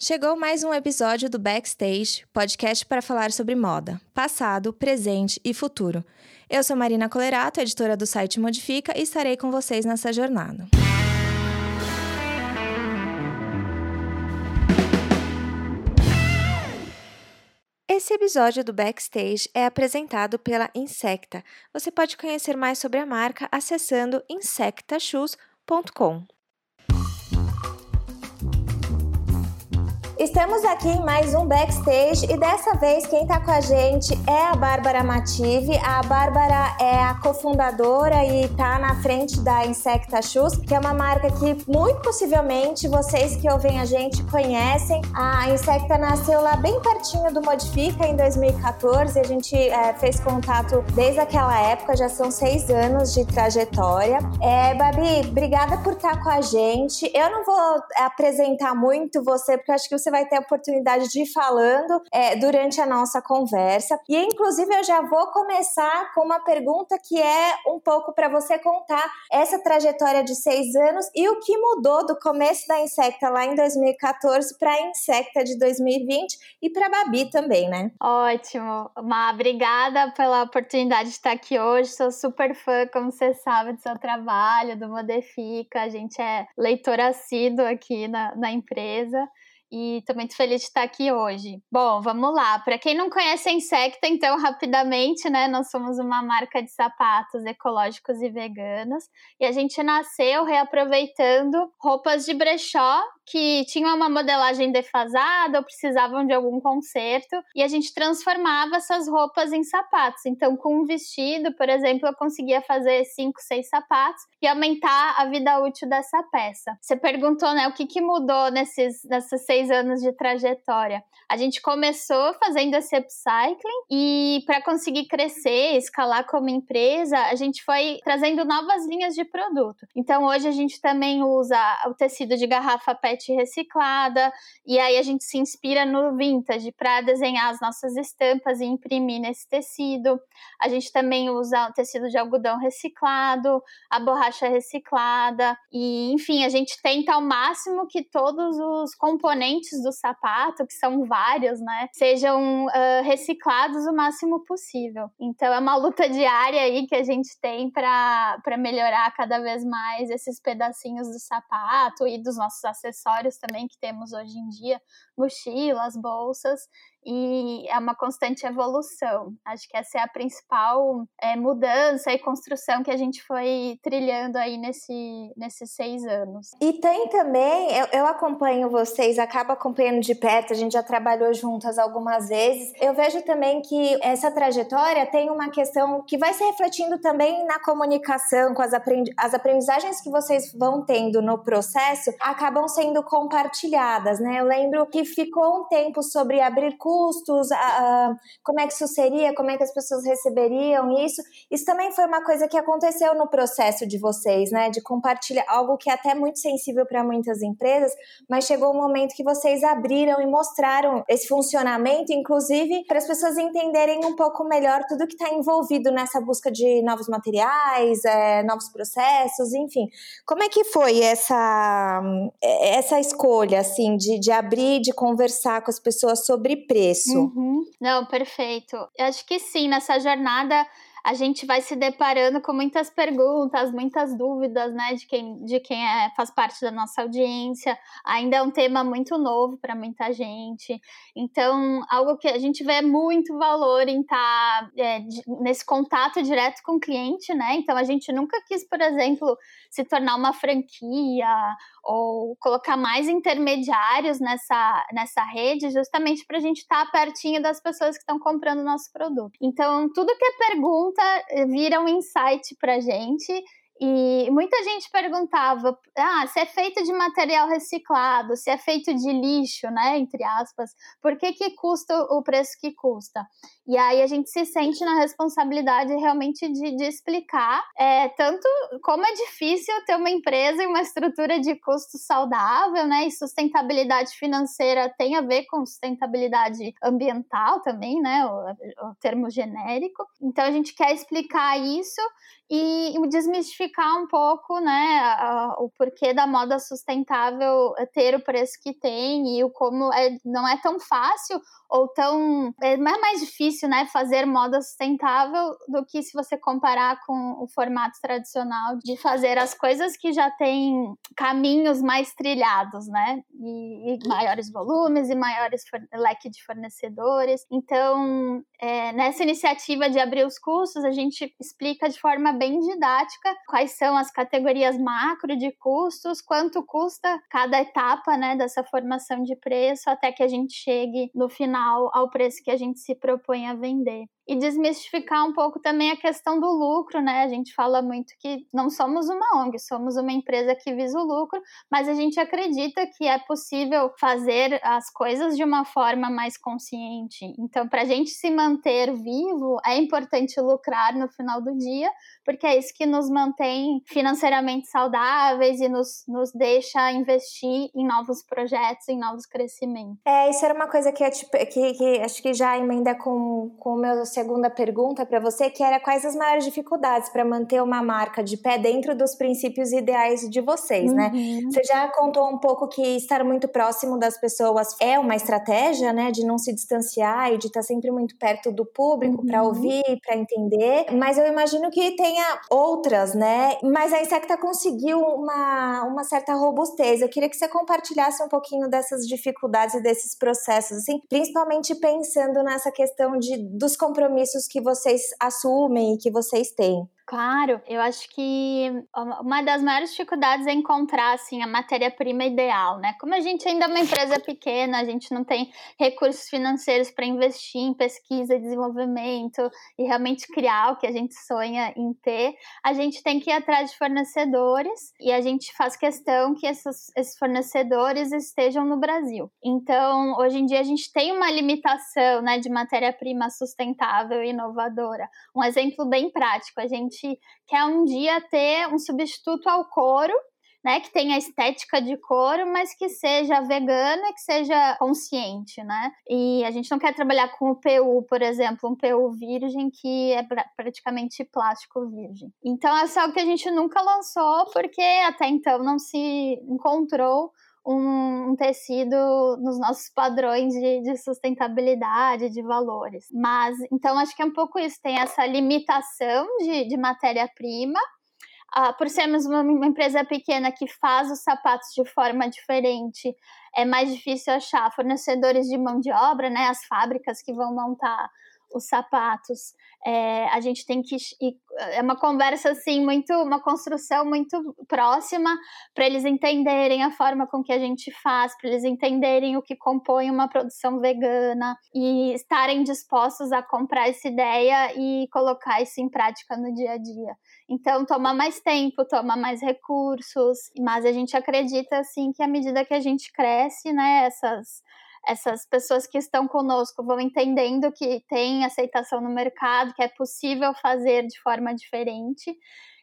Chegou mais um episódio do Backstage, podcast para falar sobre moda, passado, presente e futuro. Eu sou Marina Colerato, editora do site Modifica, e estarei com vocês nessa jornada. Esse episódio do Backstage é apresentado pela Insecta. Você pode conhecer mais sobre a marca acessando insectashoes.com. Estamos aqui em mais um backstage e dessa vez quem está com a gente é a Bárbara Mative. A Bárbara é a cofundadora e está na frente da Insecta Shoes, que é uma marca que muito possivelmente vocês que ouvem a gente conhecem. A Insecta nasceu lá bem pertinho do Modifica em 2014. A gente é, fez contato desde aquela época, já são seis anos de trajetória. É, Babi, obrigada por estar tá com a gente. Eu não vou apresentar muito você, porque acho que você vai vai ter a oportunidade de ir falando é, durante a nossa conversa. E, inclusive, eu já vou começar com uma pergunta que é um pouco para você contar essa trajetória de seis anos e o que mudou do começo da Insecta lá em 2014 para a Insecta de 2020 e para a Babi também, né? Ótimo. Má, obrigada pela oportunidade de estar aqui hoje. Sou super fã, como você sabe, do seu trabalho, do Modifica. A gente é leitor assíduo aqui na, na empresa e estou muito feliz de estar aqui hoje. Bom, vamos lá. Para quem não conhece a Insecta, então, rapidamente, né? Nós somos uma marca de sapatos ecológicos e veganos e a gente nasceu reaproveitando roupas de brechó que tinham uma modelagem defasada ou precisavam de algum conserto e a gente transformava essas roupas em sapatos. Então, com um vestido, por exemplo, eu conseguia fazer cinco, seis sapatos e aumentar a vida útil dessa peça. Você perguntou, né, o que, que mudou nesses, nesses seis anos de trajetória. A gente começou fazendo esse upcycling e para conseguir crescer, escalar como empresa, a gente foi trazendo novas linhas de produto. Então hoje a gente também usa o tecido de garrafa PET reciclada e aí a gente se inspira no vintage para desenhar as nossas estampas e imprimir nesse tecido. A gente também usa tecido de algodão reciclado, a borracha reciclada e enfim, a gente tenta ao máximo que todos os componentes componentes do sapato, que são vários, né, sejam uh, reciclados o máximo possível. Então é uma luta diária aí que a gente tem para melhorar cada vez mais esses pedacinhos do sapato e dos nossos acessórios também que temos hoje em dia, mochilas, bolsas, e é uma constante evolução. Acho que essa é a principal é, mudança e construção que a gente foi trilhando aí nesse, nesses seis anos. E tem também, eu, eu acompanho vocês, acabo acompanhando de perto, a gente já trabalhou juntas algumas vezes. Eu vejo também que essa trajetória tem uma questão que vai se refletindo também na comunicação, com as, aprendi as aprendizagens que vocês vão tendo no processo, acabam sendo compartilhadas, né? Eu lembro que ficou um tempo sobre abrir custos, a, a, como é que isso seria, como é que as pessoas receberiam isso. Isso também foi uma coisa que aconteceu no processo de vocês, né? De compartilhar algo que é até muito sensível para muitas empresas, mas chegou um momento que vocês abriram e mostraram esse funcionamento, inclusive para as pessoas entenderem um pouco melhor tudo que está envolvido nessa busca de novos materiais, é, novos processos, enfim. Como é que foi essa, essa escolha, assim, de, de abrir, de conversar com as pessoas sobre preço? Preço. Uhum. Não, perfeito. Eu acho que sim, nessa jornada a gente vai se deparando com muitas perguntas, muitas dúvidas, né, de quem, de quem é, faz parte da nossa audiência. Ainda é um tema muito novo para muita gente. Então, algo que a gente vê muito valor em estar tá, é, nesse contato direto com o cliente, né? Então, a gente nunca quis, por exemplo, se tornar uma franquia ou colocar mais intermediários nessa, nessa rede, justamente para a gente estar tá pertinho das pessoas que estão comprando o nosso produto. Então, tudo que é pergunta vira um insight para gente e muita gente perguntava: ah, se é feito de material reciclado, se é feito de lixo, né? Entre aspas, por que, que custa o preço que custa? E aí a gente se sente na responsabilidade realmente de, de explicar é, tanto como é difícil ter uma empresa e uma estrutura de custo saudável, né? E sustentabilidade financeira tem a ver com sustentabilidade ambiental também, né? O, o termo genérico. Então a gente quer explicar isso e desmistificar um pouco, né, o porquê da moda sustentável ter o preço que tem e o como é, não é tão fácil ou tão é mais difícil, né, fazer moda sustentável do que se você comparar com o formato tradicional de fazer as coisas que já têm caminhos mais trilhados, né, e, e maiores volumes e maiores leque de fornecedores. Então, é, nessa iniciativa de abrir os custos, a gente explica de forma bem didática quais são as categorias macro de custos, quanto custa cada etapa né, dessa formação de preço até que a gente chegue no final ao preço que a gente se propõe a vender e desmistificar um pouco também a questão do lucro, né? A gente fala muito que não somos uma ONG, somos uma empresa que visa o lucro, mas a gente acredita que é possível fazer as coisas de uma forma mais consciente. Então, para a gente se manter vivo, é importante lucrar no final do dia, porque é isso que nos mantém financeiramente saudáveis e nos, nos deixa investir em novos projetos, em novos crescimentos. É, isso era uma coisa que, que, que acho que já emenda com, com o meu segunda pergunta para você, que era quais as maiores dificuldades para manter uma marca de pé dentro dos princípios ideais de vocês, né? uhum. né? Você já contou um pouco que estar muito próximo das pessoas é uma estratégia, né, de não se distanciar e de estar sempre muito perto do público uhum. para ouvir, para entender, mas eu imagino que tenha outras, né? Mas a Insecta conseguiu uma, uma certa robustez. Eu queria que você compartilhasse um pouquinho dessas dificuldades e desses processos, assim, principalmente pensando nessa questão de, dos compromissos que vocês assumem e que vocês têm? Claro, eu acho que uma das maiores dificuldades é encontrar assim a matéria-prima ideal, né? Como a gente ainda é uma empresa pequena, a gente não tem recursos financeiros para investir em pesquisa e desenvolvimento e realmente criar o que a gente sonha em ter, a gente tem que ir atrás de fornecedores e a gente faz questão que esses, esses fornecedores estejam no Brasil. Então, hoje em dia a gente tem uma limitação, né, de matéria-prima sustentável e inovadora. Um exemplo bem prático, a gente gente quer um dia ter um substituto ao couro, né, que tenha estética de couro, mas que seja vegana, que seja consciente, né? E a gente não quer trabalhar com o PU, por exemplo, um PU virgem que é praticamente plástico virgem. Então é algo que a gente nunca lançou porque até então não se encontrou um, um, tecido nos nossos padrões de, de, sustentabilidade, de valores. Mas, então, acho que é um pouco isso: tem essa limitação de, de matéria-prima. Uh, por sermos uma, uma empresa pequena que faz os sapatos de forma diferente, é mais difícil achar fornecedores de mão de obra, né? As fábricas que vão montar os sapatos. É, a gente tem que é uma conversa assim muito, uma construção muito próxima para eles entenderem a forma com que a gente faz, para eles entenderem o que compõe uma produção vegana e estarem dispostos a comprar essa ideia e colocar isso em prática no dia a dia. Então toma mais tempo, toma mais recursos, mas a gente acredita assim que à medida que a gente cresce, né, essas essas pessoas que estão conosco vão entendendo que tem aceitação no mercado, que é possível fazer de forma diferente.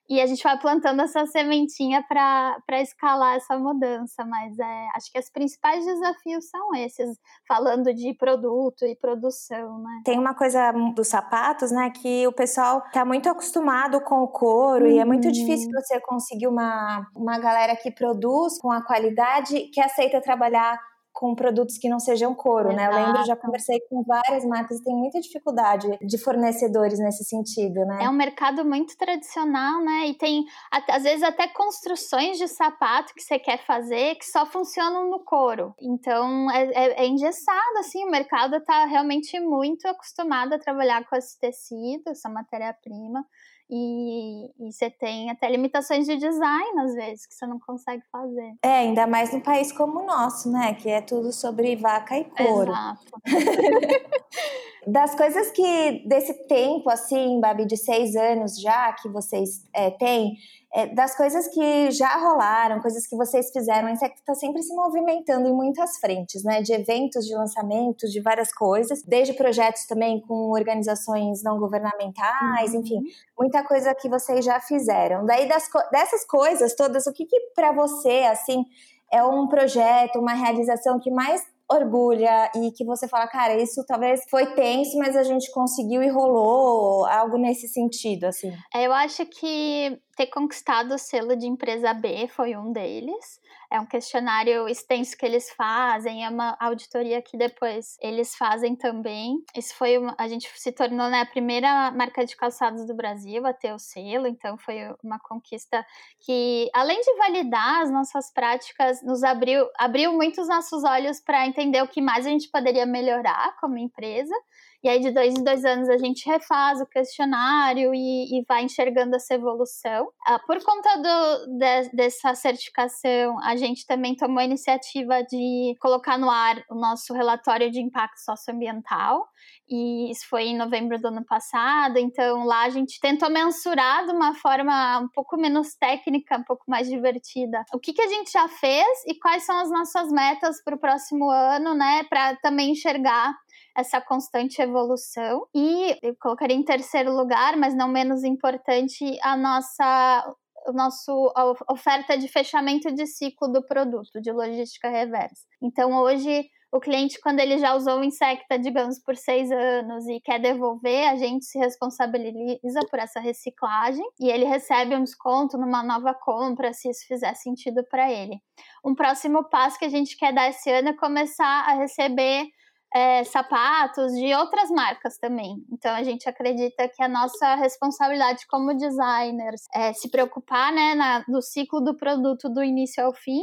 E a gente vai plantando essa sementinha para escalar essa mudança, mas é, acho que os principais desafios são esses, falando de produto e produção, né? Tem uma coisa dos sapatos, né, que o pessoal tá muito acostumado com o couro uhum. e é muito uhum. difícil você conseguir uma, uma galera que produz com a qualidade, que aceita trabalhar com produtos que não sejam couro, Exato. né? Eu lembro, já conversei com várias marcas e tem muita dificuldade de fornecedores nesse sentido, né? É um mercado muito tradicional, né? E tem, às vezes, até construções de sapato que você quer fazer que só funcionam no couro. Então, é, é, é engessado, assim, o mercado está realmente muito acostumado a trabalhar com esse tecido, essa matéria-prima. E, e você tem até limitações de design, às vezes, que você não consegue fazer. É, ainda mais num país como o nosso, né? Que é tudo sobre vaca e couro. Exato. das coisas que, desse tempo, assim, Babi, de seis anos já, que vocês é, têm, é, das coisas que já rolaram, coisas que vocês fizeram, a Insect está sempre se movimentando em muitas frentes, né? De eventos, de lançamentos, de várias coisas, desde projetos também com organizações não governamentais, uhum. enfim, muita coisa que vocês já fizeram. Daí, das, dessas coisas todas, o que, que para você, assim, é um projeto, uma realização que mais orgulha e que você fala, cara, isso talvez foi tenso, mas a gente conseguiu e rolou algo nesse sentido, assim? É, eu acho que ter conquistado o selo de empresa B foi um deles. É um questionário extenso que eles fazem, é uma auditoria que depois eles fazem também. Isso foi uma, a gente se tornou né, a primeira marca de calçados do Brasil a ter o selo, então foi uma conquista que, além de validar as nossas práticas, nos abriu, abriu muito os nossos olhos para entender o que mais a gente poderia melhorar como empresa. E aí, de dois em dois anos, a gente refaz o questionário e, e vai enxergando essa evolução. Ah, por conta do, de, dessa certificação, a gente também tomou a iniciativa de colocar no ar o nosso relatório de impacto socioambiental. E isso foi em novembro do ano passado. Então, lá a gente tentou mensurar de uma forma um pouco menos técnica, um pouco mais divertida, o que, que a gente já fez e quais são as nossas metas para o próximo ano, né? Para também enxergar essa constante evolução. E eu colocaria em terceiro lugar, mas não menos importante, a nossa o nosso a oferta de fechamento de ciclo do produto, de logística reversa. Então, hoje, o cliente, quando ele já usou o Insecta, digamos, por seis anos e quer devolver, a gente se responsabiliza por essa reciclagem e ele recebe um desconto numa nova compra, se isso fizer sentido para ele. Um próximo passo que a gente quer dar esse ano é começar a receber é, sapatos de outras marcas também. Então a gente acredita que a nossa responsabilidade como designers é se preocupar né, na, no ciclo do produto do início ao fim.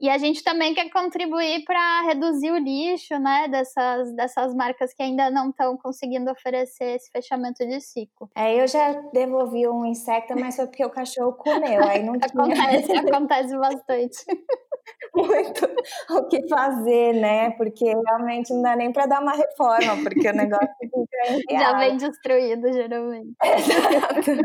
E a gente também quer contribuir para reduzir o lixo, né, dessas, dessas marcas que ainda não estão conseguindo oferecer esse fechamento de ciclo. É, eu já devolvi um inseto, mas foi porque o cachorro comeu, aí não tinha. acontece, acontece bastante. muito o que fazer, né? Porque realmente não dá nem para dar uma reforma, porque o negócio fica Já vem destruído, geralmente. Exato.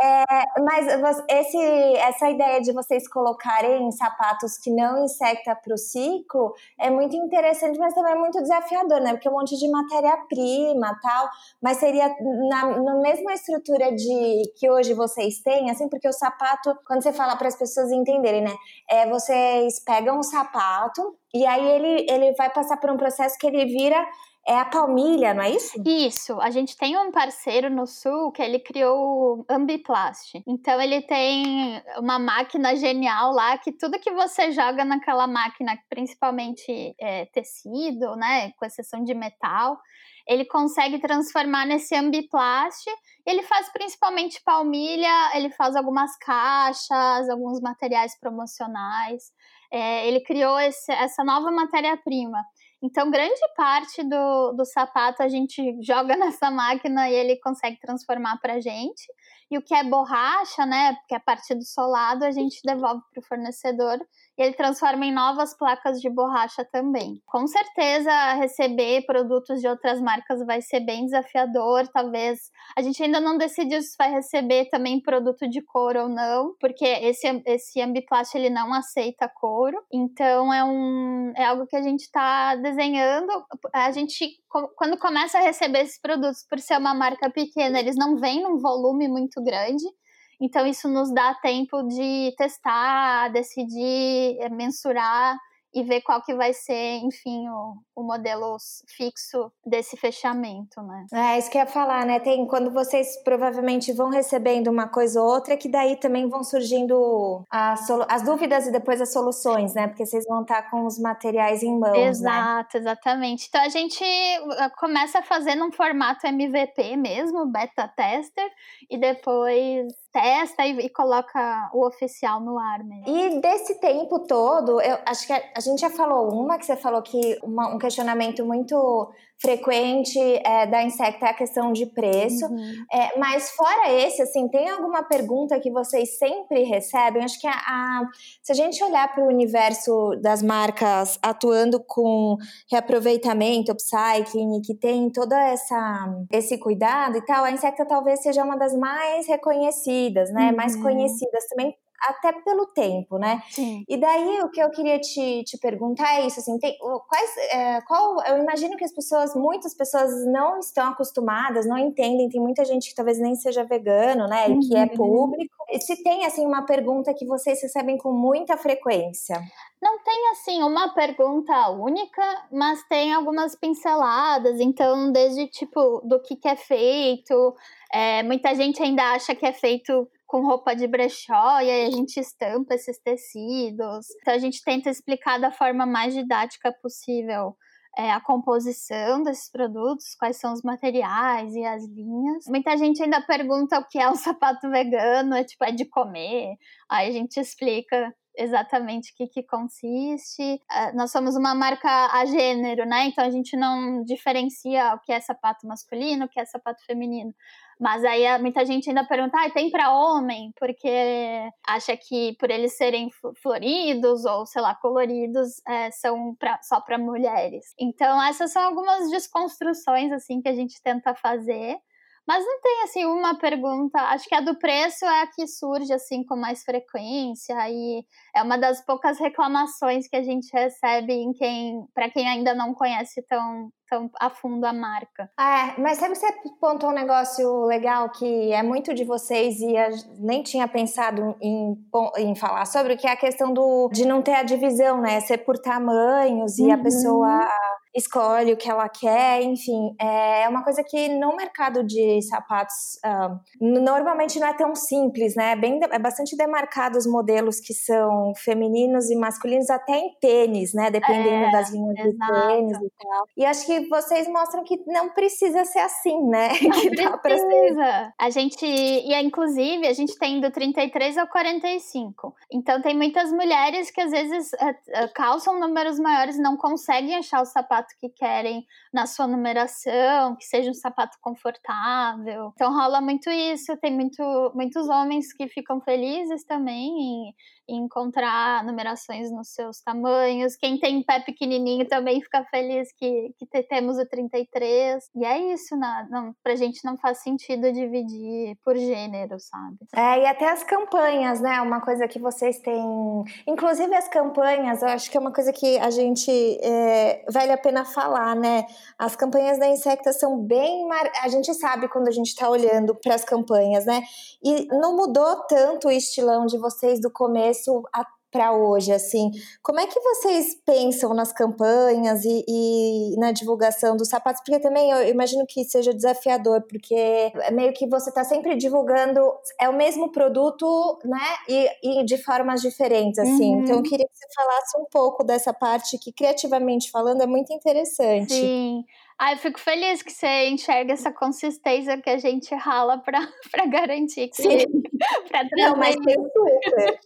É, mas esse, essa ideia de vocês colocarem sapatos que não insecta para o ciclo é muito interessante, mas também é muito desafiador, né? Porque é um monte de matéria-prima tal, mas seria na, na mesma estrutura de que hoje vocês têm, assim, porque o sapato, quando você fala para as pessoas entenderem, né? É, vocês pegam um sapato e aí ele, ele vai passar por um processo que ele vira é a Palmilha, não é isso? Isso. A gente tem um parceiro no Sul que ele criou o Ambiplast. Então ele tem uma máquina genial lá que tudo que você joga naquela máquina, principalmente é, tecido, né, com exceção de metal, ele consegue transformar nesse ambiplast. Ele faz principalmente palmilha, ele faz algumas caixas, alguns materiais promocionais. É, ele criou esse, essa nova matéria-prima. Então, grande parte do, do sapato a gente joga nessa máquina e ele consegue transformar para a gente. E o que é borracha, né, que é a parte do solado, a gente devolve para o fornecedor ele transforma em novas placas de borracha também. Com certeza, receber produtos de outras marcas vai ser bem desafiador. Talvez a gente ainda não decidiu se vai receber também produto de couro ou não, porque esse, esse Ambiplast ele não aceita couro. Então é, um, é algo que a gente está desenhando. A gente, quando começa a receber esses produtos, por ser uma marca pequena, eles não vêm num volume muito grande. Então, isso nos dá tempo de testar, decidir, eh, mensurar e ver qual que vai ser, enfim, o, o modelo fixo desse fechamento, né? É, isso que eu ia falar, né? Tem quando vocês provavelmente vão recebendo uma coisa ou outra, que daí também vão surgindo as, as dúvidas e depois as soluções, né? Porque vocês vão estar com os materiais em mãos, né? Exato, né? exatamente. Então a gente uh, começa fazendo um formato MVP mesmo, beta tester, e depois testa e, e, coloca o oficial no ar mesmo. E desse tempo todo, eu acho que a, a gente já falou uma que você falou que uma, um questionamento muito frequente é, da Insecta é a questão de preço. Uhum. É, mas fora esse, assim, tem alguma pergunta que vocês sempre recebem? Acho que a, a se a gente olhar para o universo das marcas atuando com reaproveitamento, upcycling, que tem todo essa, esse cuidado e tal, a Insecta talvez seja uma das mais reconhecidas, né? Uhum. Mais conhecidas também até pelo tempo, né? Sim. E daí o que eu queria te, te perguntar é isso, assim, tem, quais, é, qual, eu imagino que as pessoas, muitas pessoas não estão acostumadas, não entendem, tem muita gente que talvez nem seja vegano, né, e que é uhum. público. E se tem, assim, uma pergunta que vocês recebem com muita frequência? Não tem, assim, uma pergunta única, mas tem algumas pinceladas, então, desde, tipo, do que, que é feito, é, muita gente ainda acha que é feito com roupa de brechó e aí a gente estampa esses tecidos. Então a gente tenta explicar da forma mais didática possível é, a composição desses produtos, quais são os materiais e as linhas. Muita gente ainda pergunta o que é um sapato vegano, é tipo, é de comer. Aí a gente explica exatamente o que, que consiste. Uh, nós somos uma marca a gênero, né? Então a gente não diferencia o que é sapato masculino, o que é sapato feminino. Mas aí muita gente ainda pergunta, ah, tem para homem? Porque acha que por eles serem floridos ou, sei lá, coloridos, é, são pra, só para mulheres. Então essas são algumas desconstruções, assim, que a gente tenta fazer. Mas não tem assim uma pergunta. Acho que a do preço é a que surge assim com mais frequência e é uma das poucas reclamações que a gente recebe em quem, para quem ainda não conhece tão tão a fundo a marca. É, mas sabe você pontou um negócio legal que é muito de vocês e nem tinha pensado em, em falar sobre, que é a questão do de não ter a divisão, né? Ser por tamanhos e a pessoa uhum escolhe o que ela quer, enfim, é uma coisa que no mercado de sapatos uh, normalmente não é tão simples, né? É, bem, é bastante demarcado os modelos que são femininos e masculinos, até em tênis, né? Dependendo é, das linhas exato. de tênis e tal. E acho que vocês mostram que não precisa ser assim, né? Não que precisa. Ser... A gente, e inclusive, a gente tem do 33 ao 45. Então tem muitas mulheres que às vezes uh, calçam números maiores, não conseguem achar o sapato sapato que querem na sua numeração, que seja um sapato confortável. Então rola muito isso. Tem muito, muitos homens que ficam felizes também encontrar numerações nos seus tamanhos. Quem tem pé pequenininho também fica feliz que, que temos o 33. E é isso, não, não, pra gente não faz sentido dividir por gênero, sabe? É, e até as campanhas, né? Uma coisa que vocês têm. Inclusive as campanhas, eu acho que é uma coisa que a gente é, vale a pena falar, né? As campanhas da Insecta são bem. Mar... A gente sabe quando a gente está olhando para as campanhas, né? E não mudou tanto o estilão de vocês do começo começo para hoje, assim, como é que vocês pensam nas campanhas e, e, na divulgação dos sapatos? Porque também eu imagino que seja desafiador, porque é meio que você está sempre divulgando, é o mesmo produto, né, e, e de formas diferentes, assim. Uhum. Então eu queria que você falasse um pouco dessa parte que, criativamente falando, é muito interessante. Sim. Ah, eu fico feliz que você enxerga essa consistência que a gente rala para garantir que para Não, mas tem super.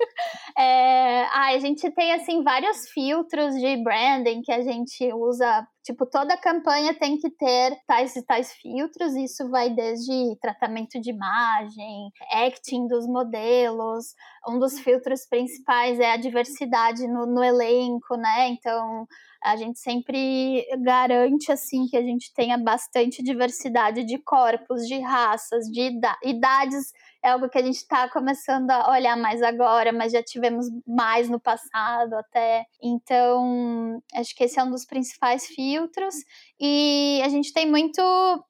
É, ah, a gente tem assim vários filtros de branding que a gente usa Tipo, toda campanha tem que ter tais e tais filtros, isso vai desde tratamento de imagem, acting dos modelos. Um dos filtros principais é a diversidade no, no elenco, né? Então, a gente sempre garante assim que a gente tenha bastante diversidade de corpos, de raças, de idades é algo que a gente está começando a olhar mais agora, mas já tivemos mais no passado até. Então, acho que esse é um dos principais filtros. E a gente tem muito,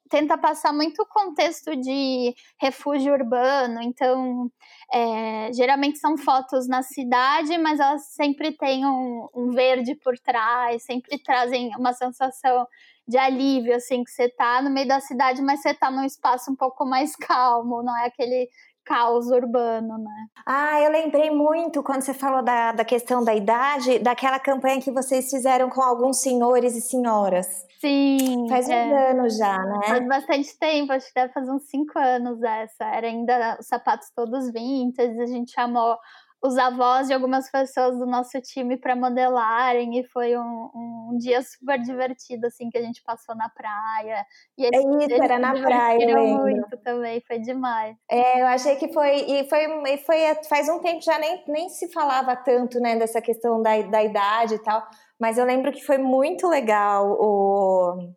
tenta passar muito contexto de refúgio urbano. Então, é, geralmente são fotos na cidade, mas elas sempre têm um, um verde por trás, sempre trazem uma sensação de alívio, assim, que você tá no meio da cidade, mas você tá num espaço um pouco mais calmo, não é aquele caos urbano, né? Ah, eu lembrei muito quando você falou da, da questão da idade, daquela campanha que vocês fizeram com alguns senhores e senhoras. Sim. Faz é. uns anos já, né? Faz bastante tempo, acho que deve fazer uns cinco anos essa. Era ainda os sapatos todos vintage, a gente chamou os avós de algumas pessoas do nosso time para modelarem e foi um, um, dia super divertido assim que a gente passou na praia e eles, é isso, era na praia muito também foi demais. É eu achei que foi e foi e foi faz um tempo já nem, nem se falava tanto né dessa questão da, da idade e tal mas eu lembro que foi muito legal o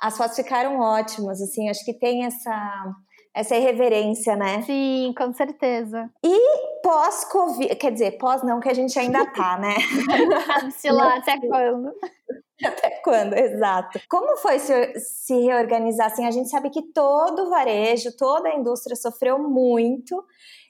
as fotos ficaram ótimas assim acho que tem essa essa irreverência né? Sim com certeza. E pós-Covid, quer dizer, pós não, que a gente ainda tá, né? Sabe-se lá até quando. Até quando, exato. Como foi se, se reorganizar? Assim, a gente sabe que todo o varejo, toda a indústria sofreu muito.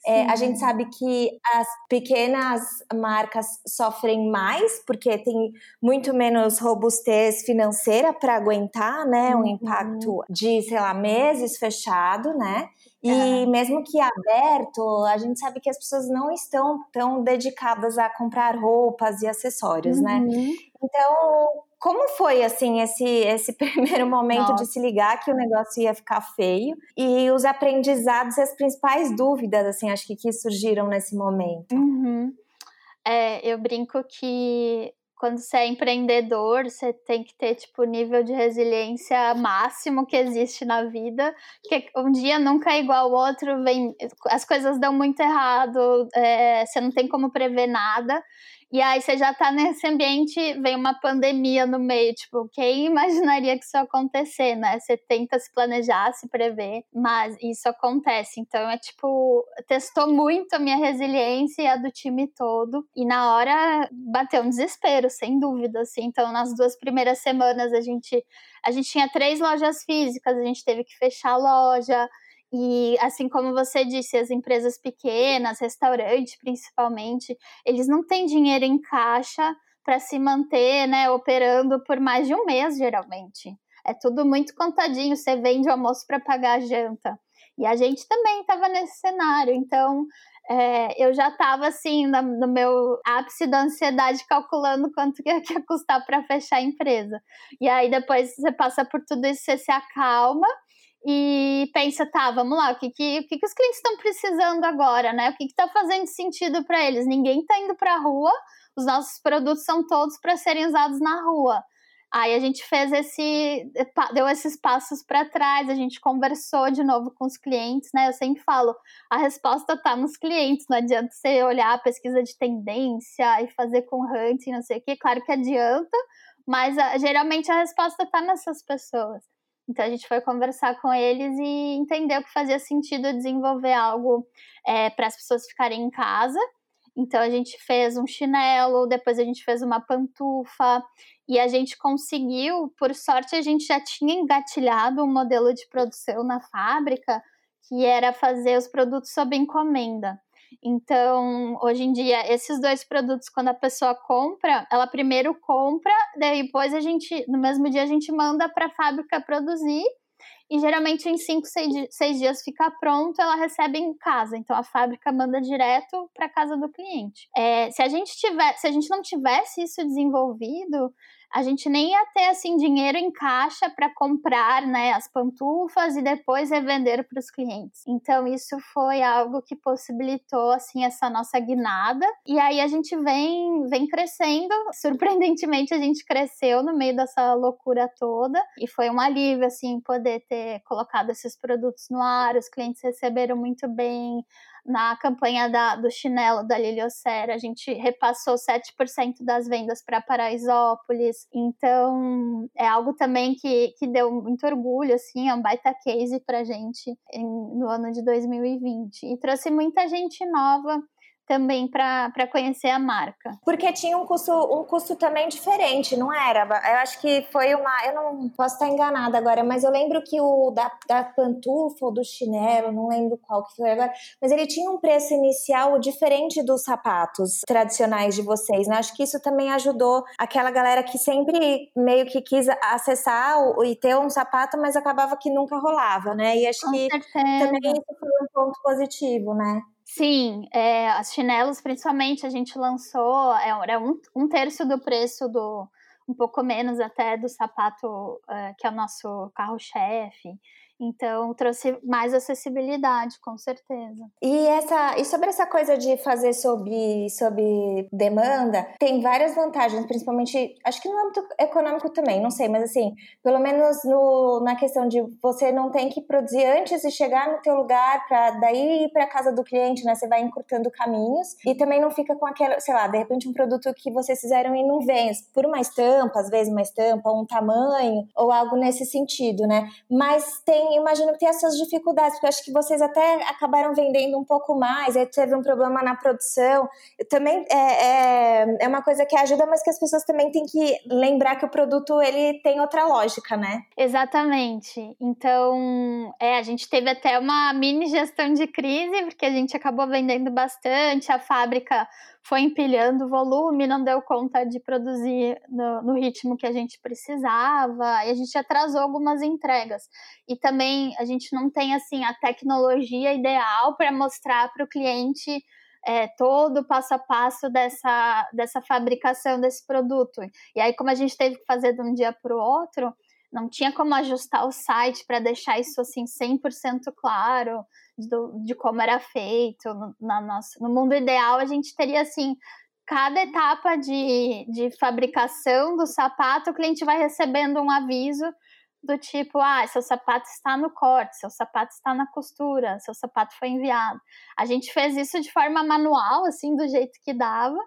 É, a gente sabe que as pequenas marcas sofrem mais porque tem muito menos robustez financeira para aguentar, né, uhum. um impacto de, sei lá, meses fechado, né? E mesmo que aberto, a gente sabe que as pessoas não estão tão dedicadas a comprar roupas e acessórios, né? uhum. né? Então, como foi assim esse esse primeiro momento Nossa. de se ligar que o negócio ia ficar feio e os aprendizados e as principais dúvidas assim acho que, que surgiram nesse momento? Uhum. É, eu brinco que quando você é empreendedor, você tem que ter tipo nível de resiliência máximo que existe na vida, que um dia nunca é igual ao outro, vem, as coisas dão muito errado, é, você não tem como prever nada. E aí você já tá nesse ambiente, vem uma pandemia no meio, tipo, quem imaginaria que isso ia acontecer, né? Você tenta se planejar, se prever, mas isso acontece. Então é tipo, testou muito a minha resiliência e a do time todo. E na hora bateu um desespero, sem dúvida, assim. Então nas duas primeiras semanas a gente a gente tinha três lojas físicas, a gente teve que fechar a loja, e assim como você disse, as empresas pequenas, restaurantes principalmente, eles não têm dinheiro em caixa para se manter, né, operando por mais de um mês, geralmente. É tudo muito contadinho, você vende o almoço para pagar a janta. E a gente também estava nesse cenário, então é, eu já estava assim no, no, meu ápice da ansiedade calculando quanto que ia custar para fechar a empresa. E aí depois você passa por tudo isso, você se acalma e pensa, tá, vamos lá, o que, que, o que, que os clientes estão precisando agora, né? O que está fazendo sentido para eles? Ninguém está indo para a rua, os nossos produtos são todos para serem usados na rua. Aí a gente fez esse, deu esses passos para trás, a gente conversou de novo com os clientes, né? Eu sempre falo, a resposta está nos clientes, não adianta você olhar a pesquisa de tendência e fazer com hunting, não sei o quê, claro que adianta, mas a, geralmente a resposta está nessas pessoas. Então a gente foi conversar com eles e entendeu que fazia sentido desenvolver algo é, para as pessoas ficarem em casa. Então a gente fez um chinelo, depois a gente fez uma pantufa e a gente conseguiu, por sorte, a gente já tinha engatilhado um modelo de produção na fábrica que era fazer os produtos sob encomenda. Então, hoje em dia, esses dois produtos, quando a pessoa compra, ela primeiro compra, depois a gente, no mesmo dia, a gente manda para a fábrica produzir. E geralmente em 5, 6 dias fica pronto, ela recebe em casa. Então a fábrica manda direto para casa do cliente. É, se a gente tiver, se a gente não tivesse isso desenvolvido, a gente nem ia ter assim dinheiro em caixa para comprar né, as pantufas e depois revender para os clientes. Então isso foi algo que possibilitou assim essa nossa guinada. E aí a gente vem vem crescendo. Surpreendentemente a gente cresceu no meio dessa loucura toda e foi um alívio assim poder ter colocado esses produtos no ar. Os clientes receberam muito bem na campanha da, do chinelo da Liliocera, a gente repassou 7% das vendas para Paraisópolis. Então, é algo também que, que deu muito orgulho, assim, é um baita case para gente em, no ano de 2020. E trouxe muita gente nova também para conhecer a marca. Porque tinha um custo, um custo também diferente, não era? Eu acho que foi uma. Eu não posso estar enganada agora, mas eu lembro que o da, da pantufa ou do chinelo, não lembro qual que foi agora, mas ele tinha um preço inicial diferente dos sapatos tradicionais de vocês, né? Acho que isso também ajudou aquela galera que sempre meio que quis acessar e ter um sapato, mas acabava que nunca rolava, né? E acho Com que certeza. também isso foi um ponto positivo, né? Sim, é, as chinelos, principalmente, a gente lançou, é, era um, um terço do preço do, um pouco menos até do sapato, uh, que é o nosso carro-chefe. Então, trouxe mais acessibilidade, com certeza. E, essa, e sobre essa coisa de fazer sob, sob demanda, tem várias vantagens, principalmente, acho que no âmbito econômico também, não sei, mas assim, pelo menos no, na questão de você não tem que produzir antes de chegar no teu lugar para daí ir para casa do cliente, né? Você vai encurtando caminhos e também não fica com aquela, sei lá, de repente um produto que vocês fizeram e não vem, por uma estampa, às vezes uma estampa, um tamanho ou algo nesse sentido, né? Mas tem imagino que tem essas dificuldades, porque acho que vocês até acabaram vendendo um pouco mais, aí teve um problema na produção. Também é, é, é, uma coisa que ajuda, mas que as pessoas também têm que lembrar que o produto ele tem outra lógica, né? Exatamente. Então, é, a gente teve até uma mini gestão de crise, porque a gente acabou vendendo bastante, a fábrica foi empilhando volume, não deu conta de produzir no, no, ritmo que a gente precisava, e a gente atrasou algumas entregas. E também a gente não tem assim a tecnologia ideal para mostrar para o cliente é, todo o passo a passo dessa, dessa fabricação desse produto. E aí, como a gente teve que fazer de um dia para o outro, não tinha como ajustar o site para deixar isso assim 100% claro do, de como era feito. No, na nossa, no mundo ideal, a gente teria assim cada etapa de, de fabricação do sapato, o cliente vai recebendo um aviso do tipo, ah, seu sapato está no corte, seu sapato está na costura, seu sapato foi enviado. A gente fez isso de forma manual, assim, do jeito que dava,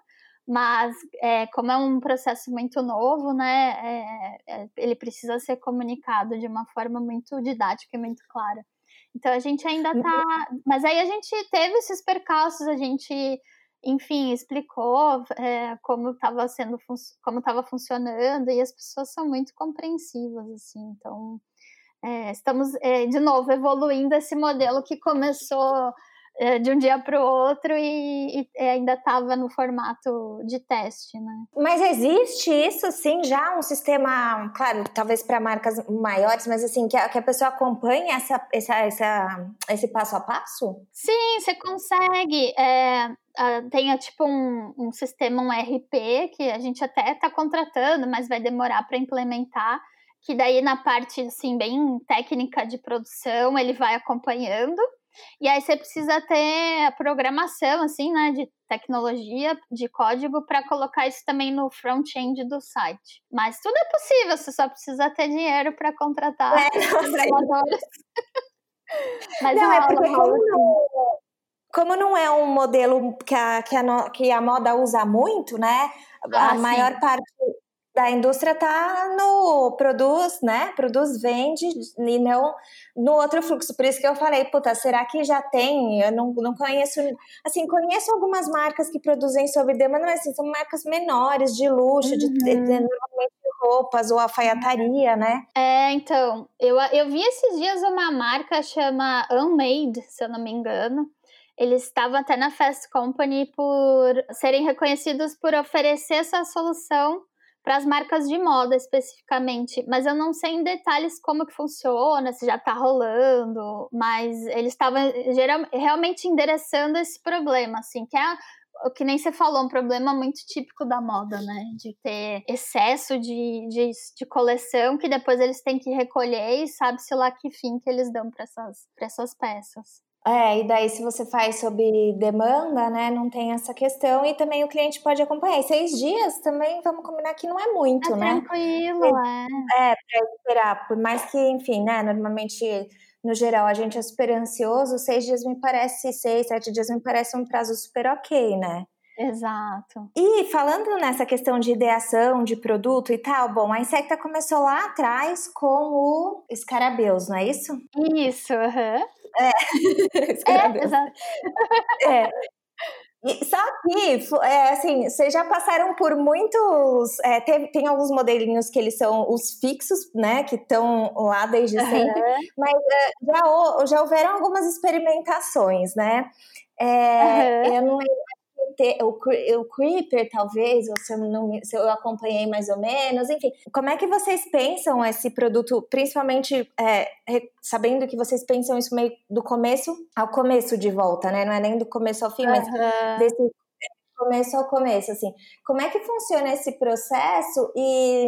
mas é, como é um processo muito novo, né, é, é, ele precisa ser comunicado de uma forma muito didática e muito clara. Então a gente ainda tá. Mas aí a gente teve esses percalços, a gente, enfim, explicou é, como estava sendo como estava funcionando, e as pessoas são muito compreensivas, assim, então. É, estamos, é, de novo, evoluindo esse modelo que começou de um dia para o outro e, e ainda estava no formato de teste, né? Mas existe isso, sim, já um sistema, claro, talvez para marcas maiores, mas assim, que a, que a pessoa acompanhe essa, essa, essa, esse passo a passo? Sim, você consegue. É, tem tipo um, um sistema, um RP, que a gente até está contratando, mas vai demorar para implementar que daí na parte assim bem técnica de produção ele vai acompanhando e aí você precisa ter a programação, assim, né, de tecnologia, de código, para colocar isso também no front-end do site. Mas tudo é possível, você só precisa ter dinheiro para contratar é, programadores. Mas não, é porque como não, como não é um modelo que a, que a, que a moda usa muito, né? Ah, a sim. maior parte da indústria está no produz, né? Produz, vende e não no outro fluxo. Por isso que eu falei, puta, será que já tem? Eu não, não conheço. Assim, conheço algumas marcas que produzem sob demanda, mas assim, são marcas menores, de luxo, uhum. de, de, normalmente roupas ou alfaiataria, né? É, então, eu, eu vi esses dias uma marca chama Unmade, se eu não me engano. Eles estavam até na Fast Company por serem reconhecidos por oferecer essa solução para as marcas de moda especificamente, mas eu não sei em detalhes como que funciona, se já está rolando, mas eles estavam realmente endereçando esse problema, assim, que é o que nem você falou, um problema muito típico da moda, né? De ter excesso de, de, de coleção que depois eles têm que recolher e sabe-se lá que fim que eles dão para essas, essas peças. É, e daí se você faz sob demanda, né, não tem essa questão e também o cliente pode acompanhar. E seis dias também, vamos combinar que não é muito, é né? Tranquilo, é. É, pra esperar, por mais que, enfim, né, normalmente, no geral, a gente é super ansioso, seis dias me parece, seis, sete dias me parece um prazo super ok, né? Exato. E falando nessa questão de ideação de produto e tal, bom, a Insecta começou lá atrás com o Escarabeus, não é isso? Isso, aham. Uhum. É, é exato. É. só que, é, assim, vocês já passaram por muitos. É, tem, tem alguns modelinhos que eles são os fixos, né? Que estão lá desde sempre, uhum. mas é, já, já houveram algumas experimentações, né? É, uhum. Eu não lembro ter, o, o Creeper, talvez, ou se eu, não, se eu acompanhei mais ou menos, enfim. Como é que vocês pensam esse produto, principalmente é, sabendo que vocês pensam isso meio do começo ao começo de volta, né? Não é nem do começo ao fim, uhum. mas desse começo ao começo, assim. Como é que funciona esse processo e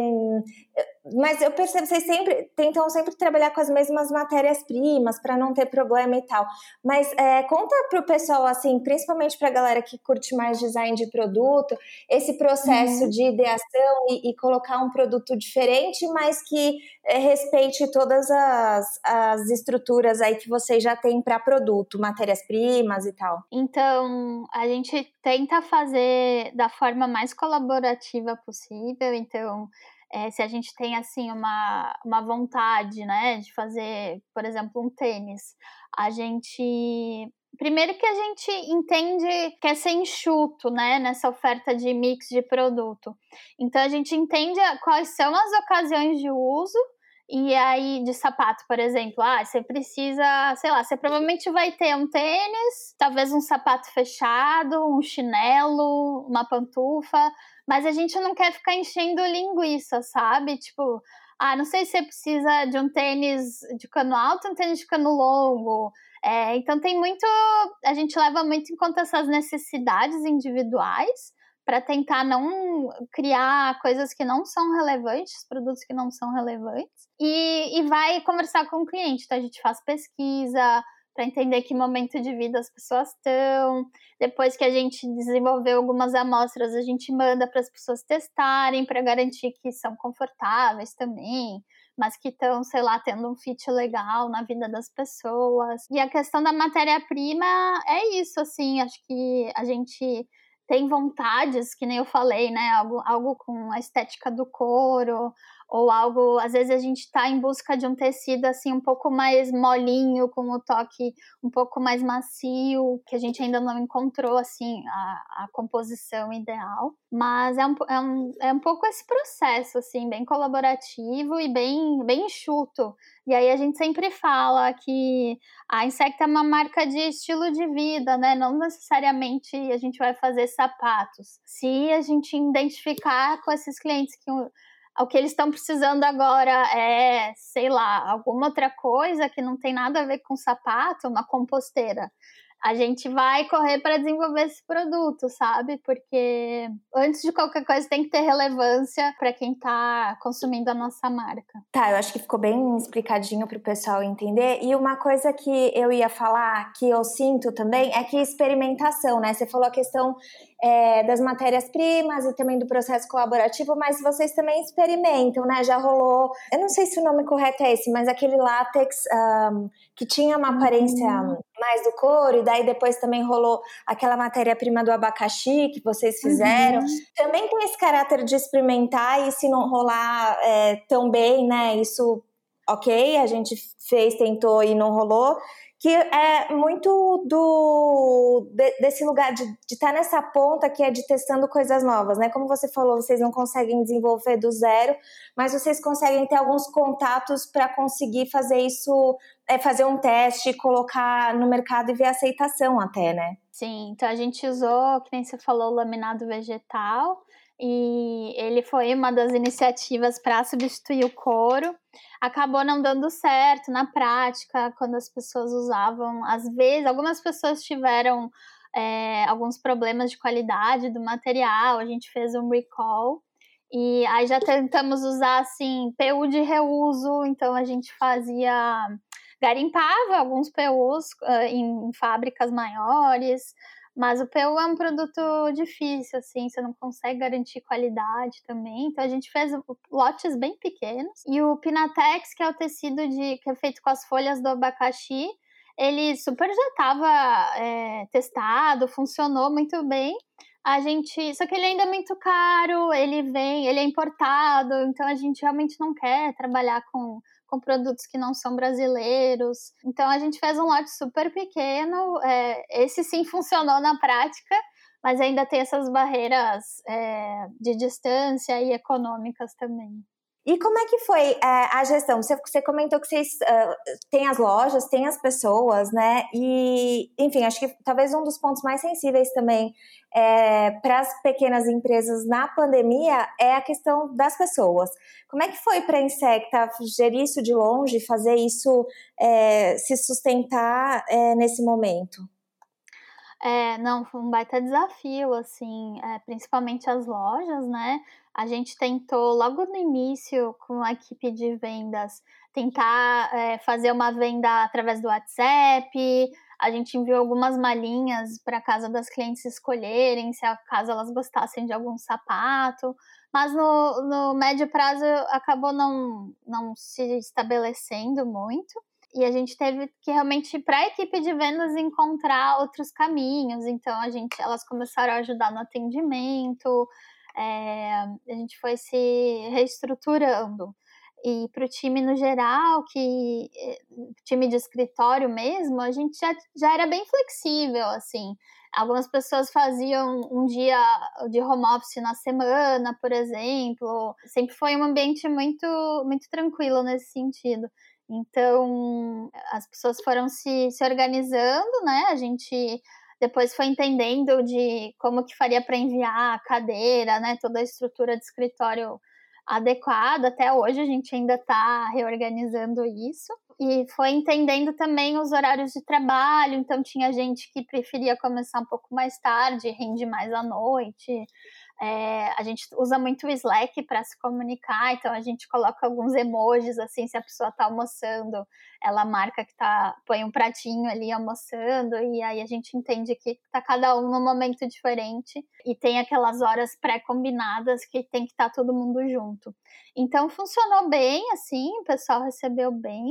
mas eu percebo vocês sempre tentam sempre trabalhar com as mesmas matérias-primas para não ter problema e tal. Mas é, conta para o pessoal, assim, principalmente para a galera que curte mais design de produto, esse processo uhum. de ideação e, e, colocar um produto diferente, mas que é, respeite todas as, as estruturas aí que vocês já têm para produto, matérias-primas e tal. Então, a gente tenta fazer da forma mais colaborativa possível. Então, é, se a gente tem assim uma, uma vontade, né, de fazer, por exemplo, um tênis, a gente Primeiro que a gente entende que é ser enxuto, né, nessa oferta de mix de produto. Então a gente entende quais são as ocasiões de uso e aí de sapato, por exemplo, ah, você precisa, sei lá, você provavelmente vai ter um tênis, talvez um sapato fechado, um chinelo, uma pantufa, mas a gente não quer ficar enchendo linguiça, sabe? Tipo, ah, não sei se você precisa de um tênis de cano alto, um tênis de cano longo. É, então tem muito, a gente leva muito em conta essas necessidades individuais para tentar não criar coisas que não são relevantes, produtos que não são relevantes, e, e vai conversar com o cliente. Então a gente faz pesquisa para entender que momento de vida as pessoas estão. Depois que a gente desenvolveu algumas amostras, a gente manda para as pessoas testarem para garantir que são confortáveis também mas que estão, sei lá, tendo um fit legal na vida das pessoas. E a questão da matéria-prima é isso, assim, acho que a gente tem vontades, que nem eu falei, né? Algo, algo com a estética do couro, ou algo, às vezes a gente está em busca de um tecido assim um pouco mais molinho, com o toque um pouco mais macio, que a gente ainda não encontrou assim a, a composição ideal, mas é um, é, um, é um pouco esse processo assim, bem colaborativo e bem, bem enxuto. E aí a gente sempre fala que a Insecta é uma marca de estilo de vida, né? Não necessariamente a gente vai fazer sapatos. Se a gente identificar com esses clientes que o que eles estão precisando agora é, sei lá, alguma outra coisa que não tem nada a ver com sapato, uma composteira a gente vai correr para desenvolver esse produto, sabe? Porque antes de qualquer coisa tem que ter relevância para quem está consumindo a nossa marca. Tá, eu acho que ficou bem explicadinho para o pessoal entender. E uma coisa que eu ia falar, que eu sinto também, é que experimentação, né? Você falou a questão é, das matérias-primas e também do processo colaborativo, mas vocês também experimentam, né? Já rolou, eu não sei se o nome correto é esse, mas aquele látex um, que tinha uma aparência uhum. Mais do couro, e daí depois também rolou aquela matéria-prima do abacaxi que vocês fizeram. Uhum. Também tem esse caráter de experimentar e se não rolar é, tão bem, né? Isso, ok, a gente fez, tentou e não rolou que é muito do de, desse lugar de estar tá nessa ponta que é de testando coisas novas, né? Como você falou, vocês não conseguem desenvolver do zero, mas vocês conseguem ter alguns contatos para conseguir fazer isso, é, fazer um teste, colocar no mercado e ver aceitação até, né? Sim, então a gente usou, que nem você falou, laminado vegetal e ele foi uma das iniciativas para substituir o couro. Acabou não dando certo na prática, quando as pessoas usavam. Às vezes, algumas pessoas tiveram é, alguns problemas de qualidade do material, a gente fez um recall. E aí já tentamos usar assim PU de reuso, então a gente fazia garimpava alguns PUs uh, em fábricas maiores, mas o PU é um produto difícil, assim, você não consegue garantir qualidade também. Então a gente fez lotes bem pequenos. E o Pinatex, que é o tecido de, que é feito com as folhas do abacaxi, ele super já estava é, testado, funcionou muito bem. A gente, só que ele ainda é muito caro, ele vem, ele é importado, então a gente realmente não quer trabalhar com com produtos que não são brasileiros. Então a gente fez um lote super pequeno. É, esse sim funcionou na prática, mas ainda tem essas barreiras é, de distância e econômicas também. E como é que foi é, a gestão? Você, você, comentou que vocês uh, têm as lojas, têm as pessoas, né? E, enfim, acho que talvez um dos pontos mais sensíveis também é, para as pequenas empresas na pandemia é a questão das pessoas. Como é que foi para a Insecta gerir isso de longe, fazer isso é, se sustentar é, nesse momento? É, não, foi um baita desafio, assim, é, principalmente as lojas, né? A gente tentou logo no início, com a equipe de vendas, tentar é, fazer uma venda através do WhatsApp. A gente enviou algumas malinhas para casa das clientes escolherem, se caso elas gostassem de algum sapato. Mas no, no médio prazo acabou não, não se estabelecendo muito e a gente teve que realmente para a equipe de vendas encontrar outros caminhos. Então a gente, elas começaram a ajudar no atendimento, é, a gente foi se reestruturando. E para o time no geral, que eh, time de escritório mesmo, a gente já, já era bem flexível, assim. Algumas pessoas faziam um dia de home office na semana, por exemplo. Sempre foi um ambiente muito, muito tranquilo nesse sentido. Então, as pessoas foram se, se organizando, né? A gente depois foi entendendo de como que faria para enviar a cadeira, né? Toda a estrutura de escritório adequado. Até hoje a gente ainda está reorganizando isso. E foi entendendo também os horários de trabalho. Então, tinha gente que preferia começar um pouco mais tarde, rende mais à noite. É, a gente usa muito o Slack para se comunicar, então a gente coloca alguns emojis assim, se a pessoa está almoçando, ela marca que tá, põe um pratinho ali almoçando, e aí a gente entende que tá cada um num momento diferente e tem aquelas horas pré-combinadas que tem que estar tá todo mundo junto. Então funcionou bem, assim, o pessoal recebeu bem.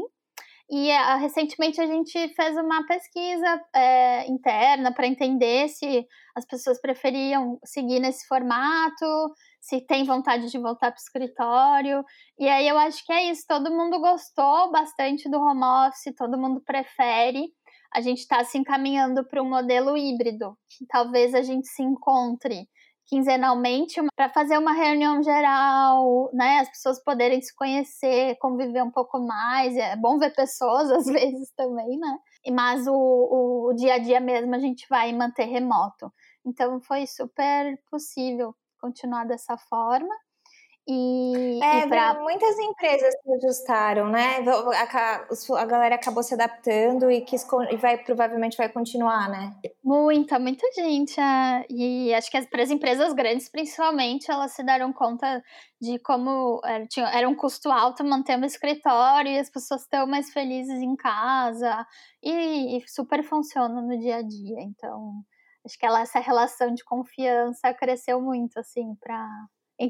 E uh, recentemente a gente fez uma pesquisa é, interna para entender se as pessoas preferiam seguir nesse formato, se tem vontade de voltar para o escritório. E aí eu acho que é isso, todo mundo gostou bastante do home office, todo mundo prefere. A gente está se encaminhando para um modelo híbrido, que talvez a gente se encontre quinzenalmente para fazer uma reunião geral, né? As pessoas poderem se conhecer, conviver um pouco mais. É bom ver pessoas às vezes também, né? Mas o, o dia a dia mesmo a gente vai manter remoto. Então foi super possível continuar dessa forma. E, é, e pra... muitas empresas se ajustaram, né? A, a galera acabou se adaptando e, quis, e vai, provavelmente vai continuar, né? Muita, muita gente. É, e acho que para as empresas grandes, principalmente, elas se deram conta de como era, tinha, era um custo alto manter um escritório e as pessoas estão mais felizes em casa e, e super funciona no dia a dia. Então, acho que ela, essa relação de confiança cresceu muito, assim, para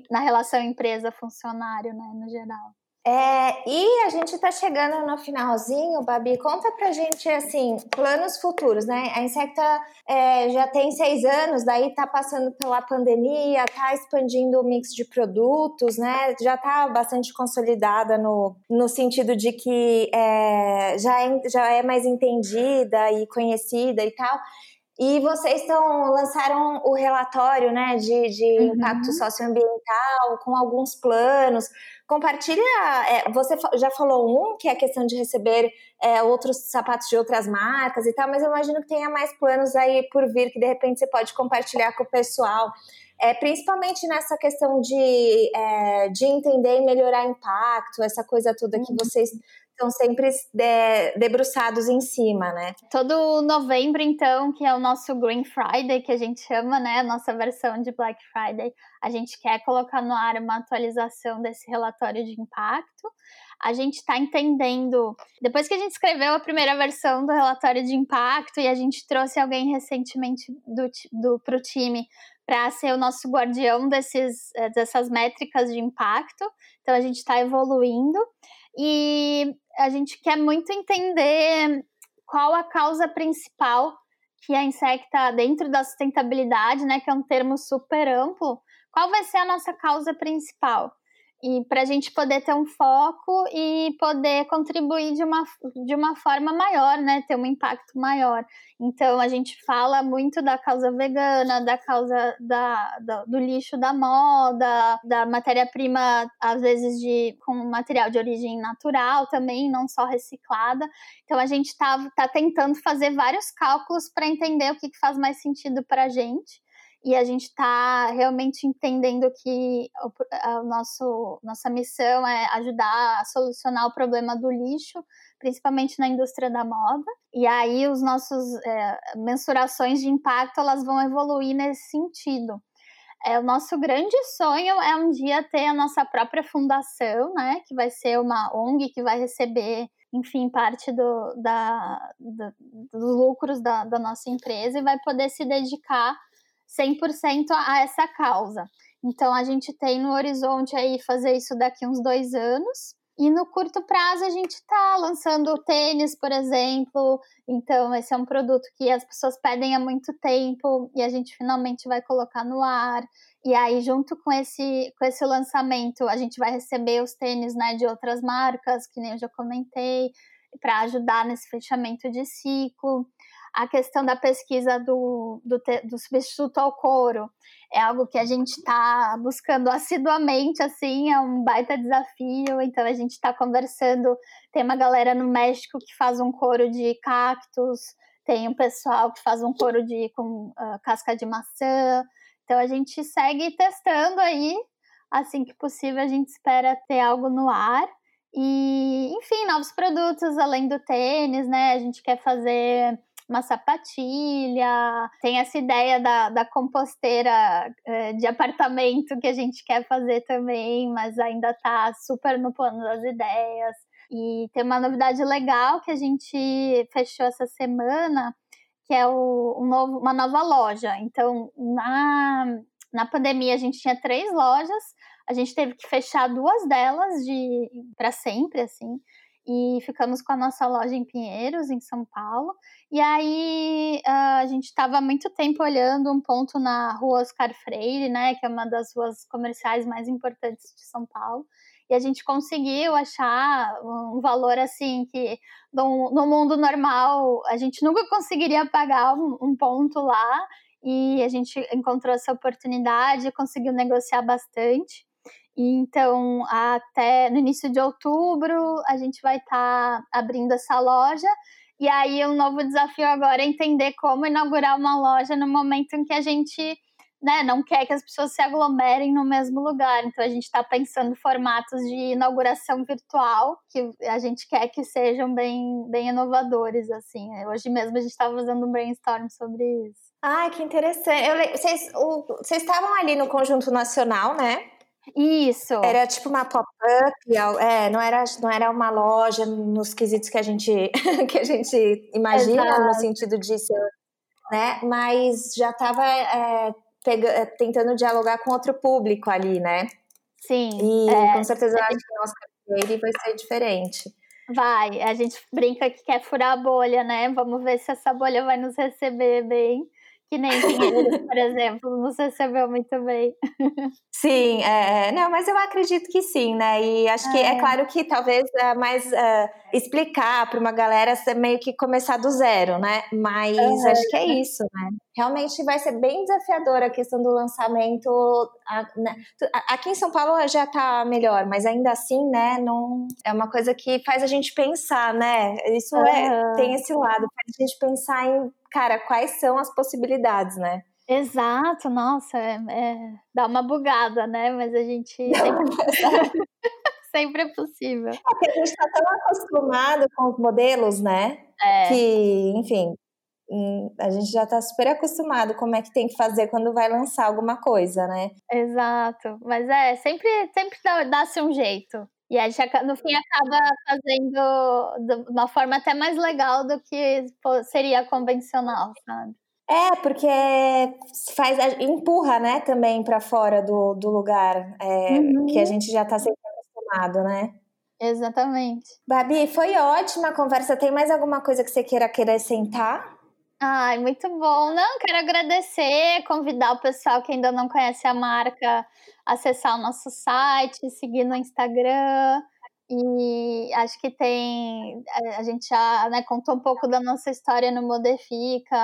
na relação empresa-funcionário, né, no geral. É, e a gente está chegando no finalzinho, Babi. Conta pra gente, assim, planos futuros, né? A Insecta é, já tem seis anos, daí tá passando pela pandemia, tá expandindo o mix de produtos, né? Já tá bastante consolidada no, no sentido de que é, já, é, já é mais entendida e conhecida e tal. E vocês estão lançaram o relatório né, de, de uhum. impacto socioambiental com alguns planos. Compartilha. É, você já falou um, que é a questão de receber é, outros sapatos de outras marcas e tal, mas eu imagino que tenha mais planos aí por vir que de repente você pode compartilhar com o pessoal. É, principalmente nessa questão de, é, de entender e melhorar impacto, essa coisa toda que uhum. vocês estão sempre de, debruçados em cima, né? Todo novembro, então, que é o nosso Green Friday, que a gente chama, né? A nossa versão de Black Friday, a gente quer colocar no ar uma atualização desse relatório de impacto. A gente está entendendo. Depois que a gente escreveu a primeira versão do relatório de impacto e a gente trouxe alguém recentemente para o time para ser o nosso guardião desses, eh, dessas métricas de impacto. Então a gente está evoluindo. E a gente quer muito entender qual a causa principal que a Insecta, dentro da sustentabilidade, né, que é um termo super amplo, qual vai ser a nossa causa principal? E para a gente poder ter um foco e poder contribuir de uma, de uma forma maior, né? Ter um impacto maior. Então a gente fala muito da causa vegana, da causa da, da do lixo da moda, da matéria-prima, às vezes de com material de origem natural também, não só reciclada. Então a gente está tá tentando fazer vários cálculos para entender o que, que faz mais sentido para a gente e a gente está realmente entendendo que a nosso, nossa missão é ajudar a solucionar o problema do lixo, principalmente na indústria da moda. E aí os nossos é, mensurações de impacto elas vão evoluir nesse sentido. É, o nosso grande sonho é um dia ter a nossa própria fundação, né, que vai ser uma ONG que vai receber enfim, parte do, da, do, dos lucros da, da nossa empresa e vai poder se dedicar 100% a essa causa. Então, a gente tem no horizonte aí fazer isso daqui uns dois anos. E no curto prazo a gente está lançando tênis, por exemplo. Então, esse é um produto que as pessoas pedem há muito tempo e a gente finalmente vai colocar no ar. E aí, junto com esse, com esse lançamento, a gente vai receber os tênis né, de outras marcas, que nem eu já comentei, para ajudar nesse fechamento de ciclo a questão da pesquisa do, do, do substituto ao couro é algo que a gente está buscando assiduamente, assim, é um baita desafio. Então a gente está conversando. Tem uma galera no México que faz um couro de cactos, tem um pessoal que faz um couro de com uh, casca de maçã. Então a gente segue testando aí. Assim que possível, a gente espera ter algo no ar. E, enfim, novos produtos além do tênis, né? A gente quer fazer uma sapatilha, tem essa ideia da, da composteira é, de apartamento que a gente quer fazer também, mas ainda está super no plano das ideias. E tem uma novidade legal que a gente fechou essa semana, que é o, um novo, uma nova loja. Então, na, na pandemia, a gente tinha três lojas, a gente teve que fechar duas delas de para sempre, assim e ficamos com a nossa loja em Pinheiros, em São Paulo. E aí a gente estava muito tempo olhando um ponto na rua Oscar Freire, né, que é uma das ruas comerciais mais importantes de São Paulo. E a gente conseguiu achar um valor assim que no, no mundo normal a gente nunca conseguiria pagar um, um ponto lá. E a gente encontrou essa oportunidade, conseguiu negociar bastante. Então, até no início de outubro, a gente vai estar tá abrindo essa loja. E aí, um novo desafio agora é entender como inaugurar uma loja no momento em que a gente né, não quer que as pessoas se aglomerem no mesmo lugar. Então, a gente está pensando formatos de inauguração virtual, que a gente quer que sejam bem, bem inovadores. assim. Hoje mesmo a gente estava fazendo um brainstorm sobre isso. Ai, que interessante. Vocês, o, vocês estavam ali no Conjunto Nacional, né? Isso. Era tipo uma pop-up, é, não era, não era uma loja nos quesitos que a gente, que a gente imagina, Exato. no sentido de ser, né? Mas já estava é, é, tentando dialogar com outro público ali, né? Sim. E é, com certeza eu acho que carteiro vai ser diferente. Vai, a gente brinca que quer furar a bolha, né? Vamos ver se essa bolha vai nos receber bem que nem Pinheiros, por exemplo, nos recebeu muito bem. Sim, é, é, não, mas eu acredito que sim, né? E acho é. que é claro que talvez é mais uh, explicar para uma galera meio que começar do zero, né? Mas uhum. acho que é isso, né? Realmente vai ser bem desafiadora a questão do lançamento. Né? Aqui em São Paulo já está melhor, mas ainda assim, né? Não é uma coisa que faz a gente pensar, né? Isso uhum. é, tem esse lado, faz a gente pensar em cara, quais são as possibilidades, né? Exato, nossa, é, é, dá uma bugada, né? Mas a gente sempre, sempre é possível. É porque a gente está tão acostumado com os modelos, né? É. Que, enfim, a gente já está super acostumado como é que tem que fazer quando vai lançar alguma coisa, né? Exato, mas é, sempre, sempre dá-se um jeito. E aí, no fim, acaba fazendo de uma forma até mais legal do que seria convencional, sabe? É, porque faz, empurra, né, também para fora do, do lugar é, uhum. que a gente já está sempre acostumado, né? Exatamente. Babi, foi ótima a conversa. Tem mais alguma coisa que você queira acrescentar? Ai, muito bom. Não, quero agradecer, convidar o pessoal que ainda não conhece a marca a acessar o nosso site, seguir no Instagram. E acho que tem. A gente já né, contou um pouco da nossa história no Modifica,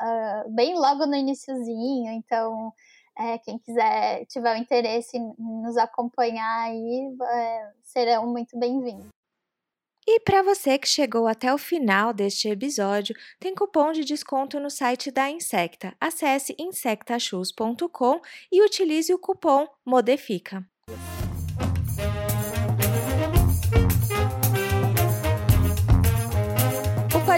uh, bem logo no iníciozinho. Então, é, quem quiser, tiver o interesse em nos acompanhar aí, é, serão muito bem-vindos. E para você que chegou até o final deste episódio, tem cupom de desconto no site da Insecta. Acesse insectashoes.com e utilize o cupom MODEFICA.